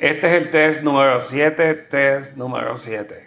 Este es el test número 7, test número 7.